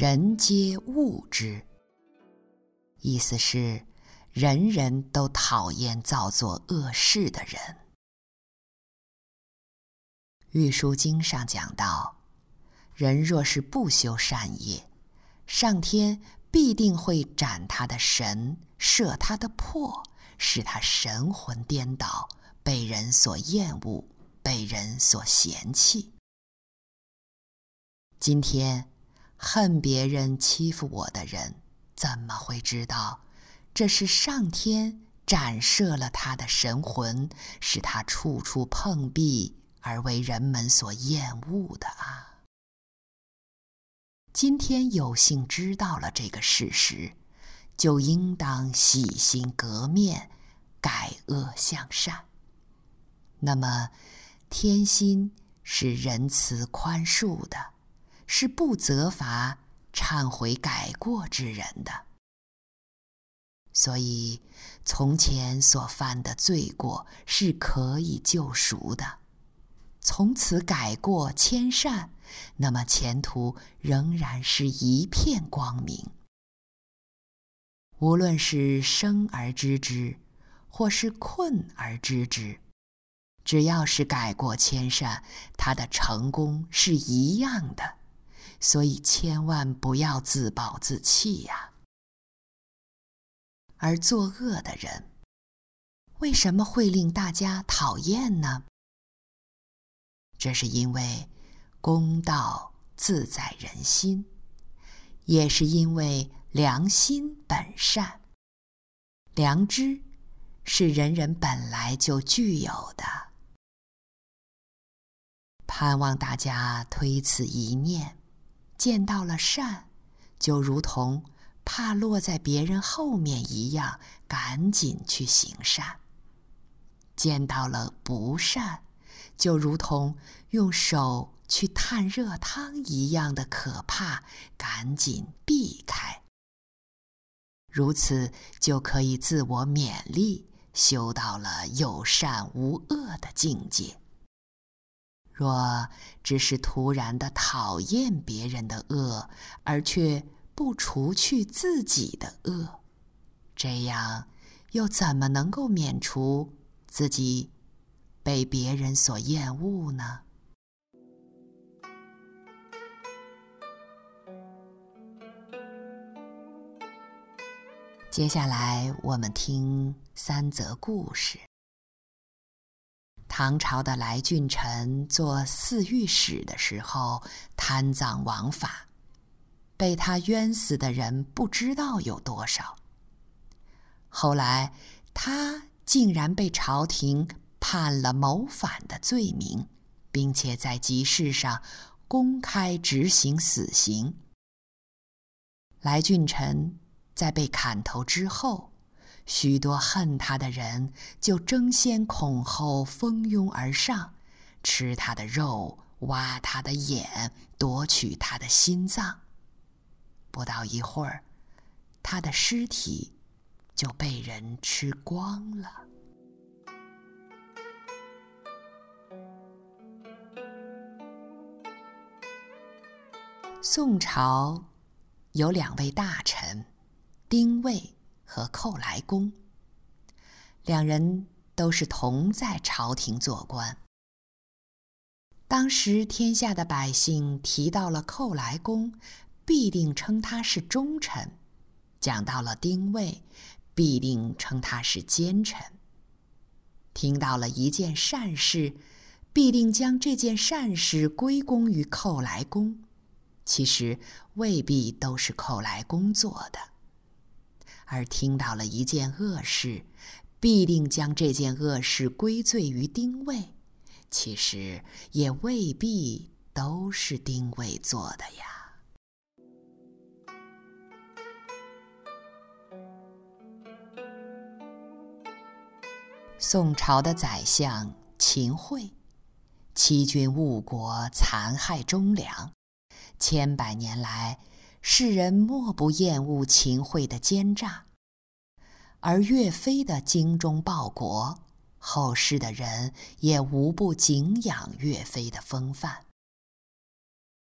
人皆恶之。意思是，人人都讨厌造作恶事的人。《玉书经》上讲到，人若是不修善业，上天必定会斩他的神，设他的魄，使他神魂颠倒，被人所厌恶，被人所嫌弃。今天，恨别人欺负我的人，怎么会知道，这是上天斩设了他的神魂，使他处处碰壁，而为人们所厌恶的啊！今天有幸知道了这个事实，就应当洗心革面，改恶向善。那么，天心是仁慈宽恕的，是不责罚。忏悔改过之人的，所以从前所犯的罪过是可以救赎的。从此改过迁善，那么前途仍然是一片光明。无论是生而知之，或是困而知之，只要是改过迁善，他的成功是一样的。所以千万不要自暴自弃呀！而作恶的人，为什么会令大家讨厌呢？这是因为公道自在人心，也是因为良心本善。良知是人人本来就具有的。盼望大家推此一念。见到了善，就如同怕落在别人后面一样，赶紧去行善；见到了不善，就如同用手去探热汤一样的可怕，赶紧避开。如此就可以自我勉励，修到了有善无恶的境界。若只是突然的讨厌别人的恶，而却不除去自己的恶，这样又怎么能够免除自己被别人所厌恶呢？接下来我们听三则故事。唐朝的来俊臣做四御史的时候，贪赃枉法，被他冤死的人不知道有多少。后来，他竟然被朝廷判了谋反的罪名，并且在集市上公开执行死刑。来俊臣在被砍头之后，许多恨他的人就争先恐后蜂拥而上，吃他的肉，挖他的眼，夺取他的心脏。不到一会儿，他的尸体就被人吃光了。宋朝有两位大臣，丁谓。和寇来公，两人都是同在朝廷做官。当时天下的百姓提到了寇来公，必定称他是忠臣；讲到了丁谓，必定称他是奸臣。听到了一件善事，必定将这件善事归功于寇来公，其实未必都是寇来公做的。而听到了一件恶事，必定将这件恶事归罪于丁谓，其实也未必都是丁谓做的呀。宋朝的宰相秦桧，欺君误国，残害忠良，千百年来，世人莫不厌恶秦桧的奸诈，而岳飞的精忠报国，后世的人也无不敬仰岳飞的风范。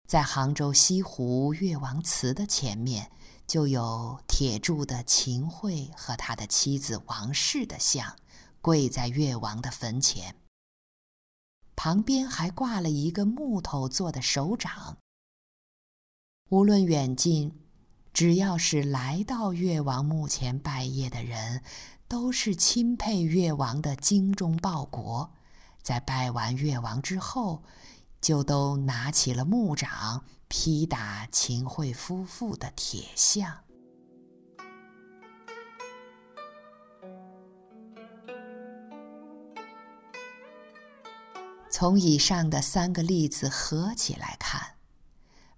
在杭州西湖越王祠的前面，就有铁铸的秦桧和他的妻子王氏的像，跪在越王的坟前。旁边还挂了一个木头做的手掌。无论远近，只要是来到越王墓前拜谒的人，都是钦佩越王的精忠报国。在拜完越王之后，就都拿起了木掌劈打秦桧夫妇的铁像。从以上的三个例子合起来看，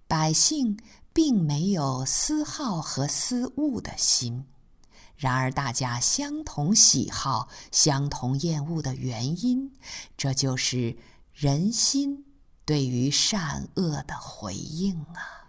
百姓并没有私好和私恶的心，然而大家相同喜好、相同厌恶的原因，这就是人心。对于善恶的回应啊。